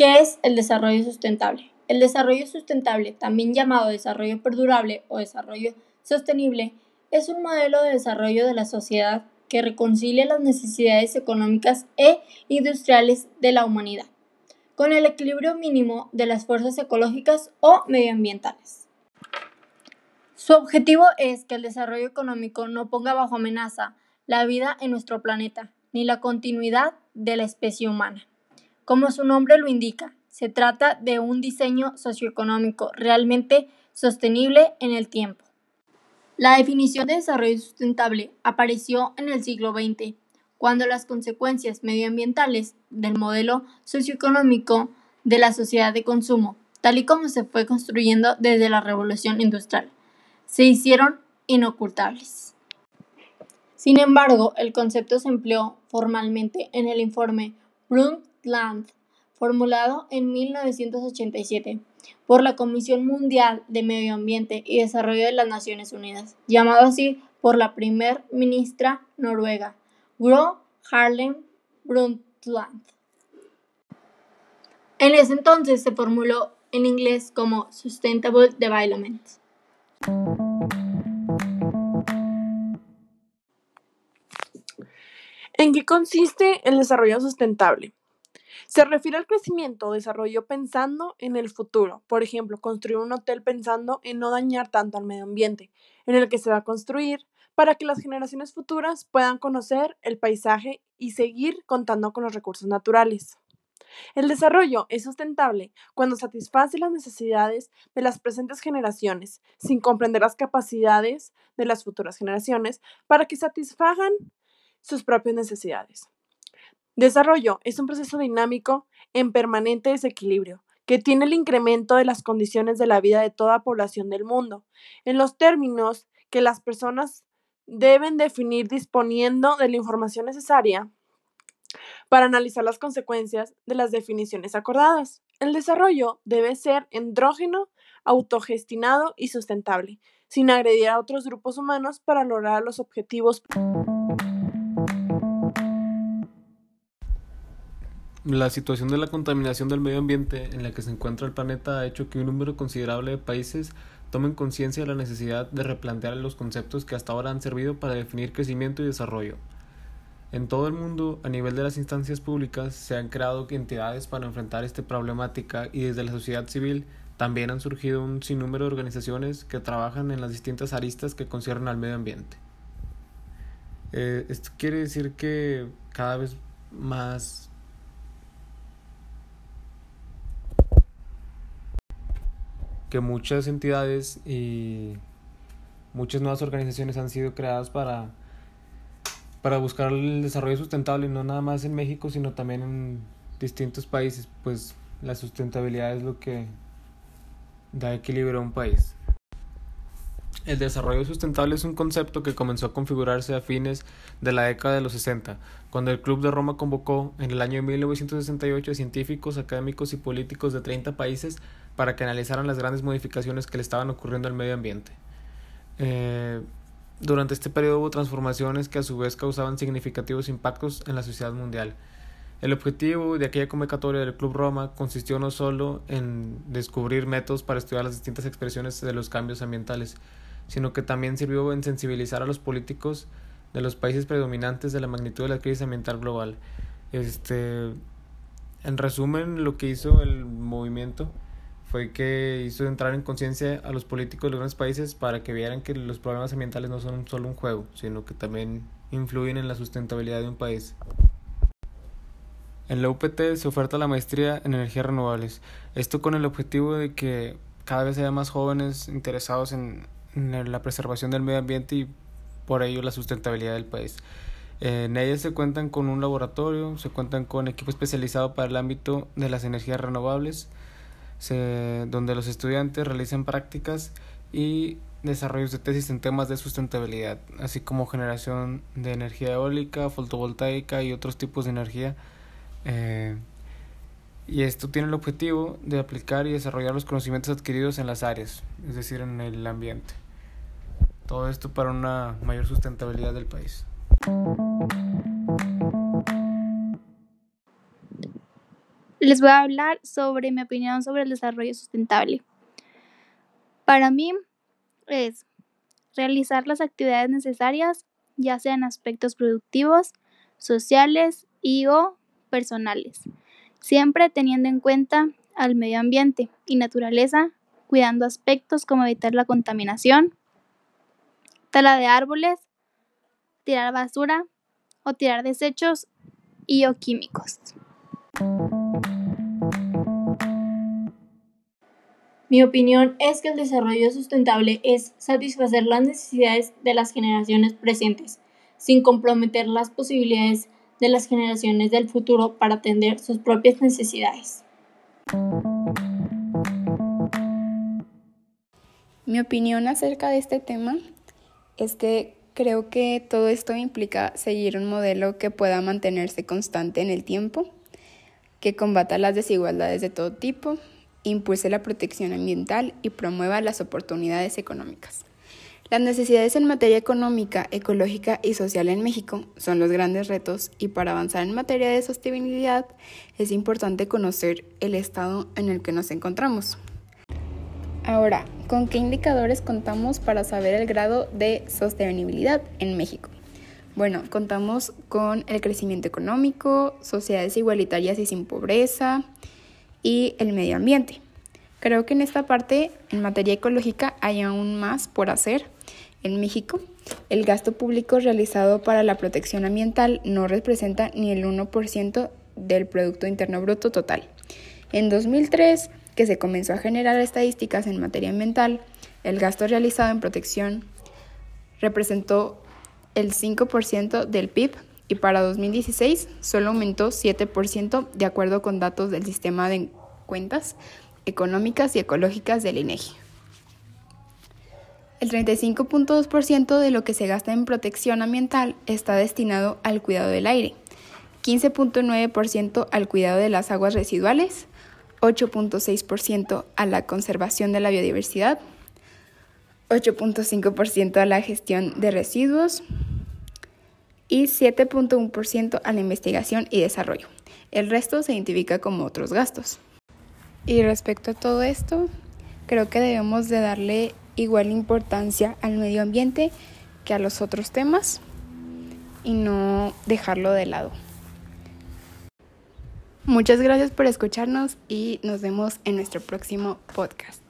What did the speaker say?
¿Qué es el desarrollo sustentable? El desarrollo sustentable, también llamado desarrollo perdurable o desarrollo sostenible, es un modelo de desarrollo de la sociedad que reconcilia las necesidades económicas e industriales de la humanidad con el equilibrio mínimo de las fuerzas ecológicas o medioambientales. Su objetivo es que el desarrollo económico no ponga bajo amenaza la vida en nuestro planeta ni la continuidad de la especie humana. Como su nombre lo indica, se trata de un diseño socioeconómico realmente sostenible en el tiempo. La definición de desarrollo sustentable apareció en el siglo XX cuando las consecuencias medioambientales del modelo socioeconómico de la sociedad de consumo, tal y como se fue construyendo desde la revolución industrial, se hicieron inocultables. Sin embargo, el concepto se empleó formalmente en el informe Brundtland, formulado en 1987 por la Comisión Mundial de Medio Ambiente y Desarrollo de las Naciones Unidas, llamado así por la primer ministra noruega, Gro Harlem Brundtland. En ese entonces se formuló en inglés como Sustainable Development. ¿En qué consiste el desarrollo sustentable? Se refiere al crecimiento o desarrollo pensando en el futuro. Por ejemplo, construir un hotel pensando en no dañar tanto al medio ambiente en el que se va a construir, para que las generaciones futuras puedan conocer el paisaje y seguir contando con los recursos naturales. El desarrollo es sustentable cuando satisface las necesidades de las presentes generaciones, sin comprender las capacidades de las futuras generaciones para que satisfagan sus propias necesidades. Desarrollo es un proceso dinámico en permanente desequilibrio que tiene el incremento de las condiciones de la vida de toda población del mundo, en los términos que las personas deben definir disponiendo de la información necesaria para analizar las consecuencias de las definiciones acordadas. El desarrollo debe ser endrógeno, autogestionado y sustentable, sin agredir a otros grupos humanos para lograr los objetivos. La situación de la contaminación del medio ambiente en la que se encuentra el planeta ha hecho que un número considerable de países tomen conciencia de la necesidad de replantear los conceptos que hasta ahora han servido para definir crecimiento y desarrollo. En todo el mundo, a nivel de las instancias públicas, se han creado entidades para enfrentar esta problemática y desde la sociedad civil también han surgido un sinnúmero de organizaciones que trabajan en las distintas aristas que conciernen al medio ambiente. Eh, esto quiere decir que cada vez más que muchas entidades y muchas nuevas organizaciones han sido creadas para, para buscar el desarrollo sustentable, no nada más en México, sino también en distintos países, pues la sustentabilidad es lo que da equilibrio a un país. El desarrollo sustentable es un concepto que comenzó a configurarse a fines de la década de los 60, cuando el Club de Roma convocó en el año de 1968 a científicos, académicos y políticos de 30 países para que analizaran las grandes modificaciones que le estaban ocurriendo al medio ambiente. Eh, durante este periodo hubo transformaciones que a su vez causaban significativos impactos en la sociedad mundial. El objetivo de aquella convocatoria del Club Roma consistió no solo en descubrir métodos para estudiar las distintas expresiones de los cambios ambientales, sino que también sirvió en sensibilizar a los políticos de los países predominantes de la magnitud de la crisis ambiental global. Este, en resumen, lo que hizo el movimiento fue que hizo entrar en conciencia a los políticos de los grandes países para que vieran que los problemas ambientales no son solo un juego, sino que también influyen en la sustentabilidad de un país. En la UPT se oferta la maestría en energías renovables, esto con el objetivo de que cada vez haya más jóvenes interesados en, la preservación del medio ambiente y por ello la sustentabilidad del país. En ella se cuentan con un laboratorio, se cuentan con equipo especializado para el ámbito de las energías renovables, donde los estudiantes realizan prácticas y desarrollos de tesis en temas de sustentabilidad, así como generación de energía eólica, fotovoltaica y otros tipos de energía. Eh, y esto tiene el objetivo de aplicar y desarrollar los conocimientos adquiridos en las áreas, es decir, en el ambiente. Todo esto para una mayor sustentabilidad del país. les voy a hablar sobre mi opinión sobre el desarrollo sustentable. Para mí es realizar las actividades necesarias, ya sean aspectos productivos, sociales y o personales, siempre teniendo en cuenta al medio ambiente y naturaleza, cuidando aspectos como evitar la contaminación, tala de árboles, tirar basura o tirar desechos y o químicos. Mi opinión es que el desarrollo sustentable es satisfacer las necesidades de las generaciones presentes, sin comprometer las posibilidades de las generaciones del futuro para atender sus propias necesidades. Mi opinión acerca de este tema es que creo que todo esto implica seguir un modelo que pueda mantenerse constante en el tiempo, que combata las desigualdades de todo tipo, impulse la protección ambiental y promueva las oportunidades económicas. Las necesidades en materia económica, ecológica y social en México son los grandes retos y para avanzar en materia de sostenibilidad es importante conocer el estado en el que nos encontramos. Ahora, ¿con qué indicadores contamos para saber el grado de sostenibilidad en México? Bueno, contamos con el crecimiento económico, sociedades igualitarias y sin pobreza, y el medio ambiente. Creo que en esta parte, en materia ecológica, hay aún más por hacer. En México, el gasto público realizado para la protección ambiental no representa ni el 1% del Producto Interno Bruto total. En 2003, que se comenzó a generar estadísticas en materia ambiental, el gasto realizado en protección representó el 5% del PIB y para 2016 solo aumentó 7% de acuerdo con datos del sistema de cuentas económicas y ecológicas del INEGI. El 35.2% de lo que se gasta en protección ambiental está destinado al cuidado del aire, 15.9% al cuidado de las aguas residuales, 8.6% a la conservación de la biodiversidad, 8.5% a la gestión de residuos, y 7.1% a la investigación y desarrollo. El resto se identifica como otros gastos. Y respecto a todo esto, creo que debemos de darle igual importancia al medio ambiente que a los otros temas y no dejarlo de lado. Muchas gracias por escucharnos y nos vemos en nuestro próximo podcast.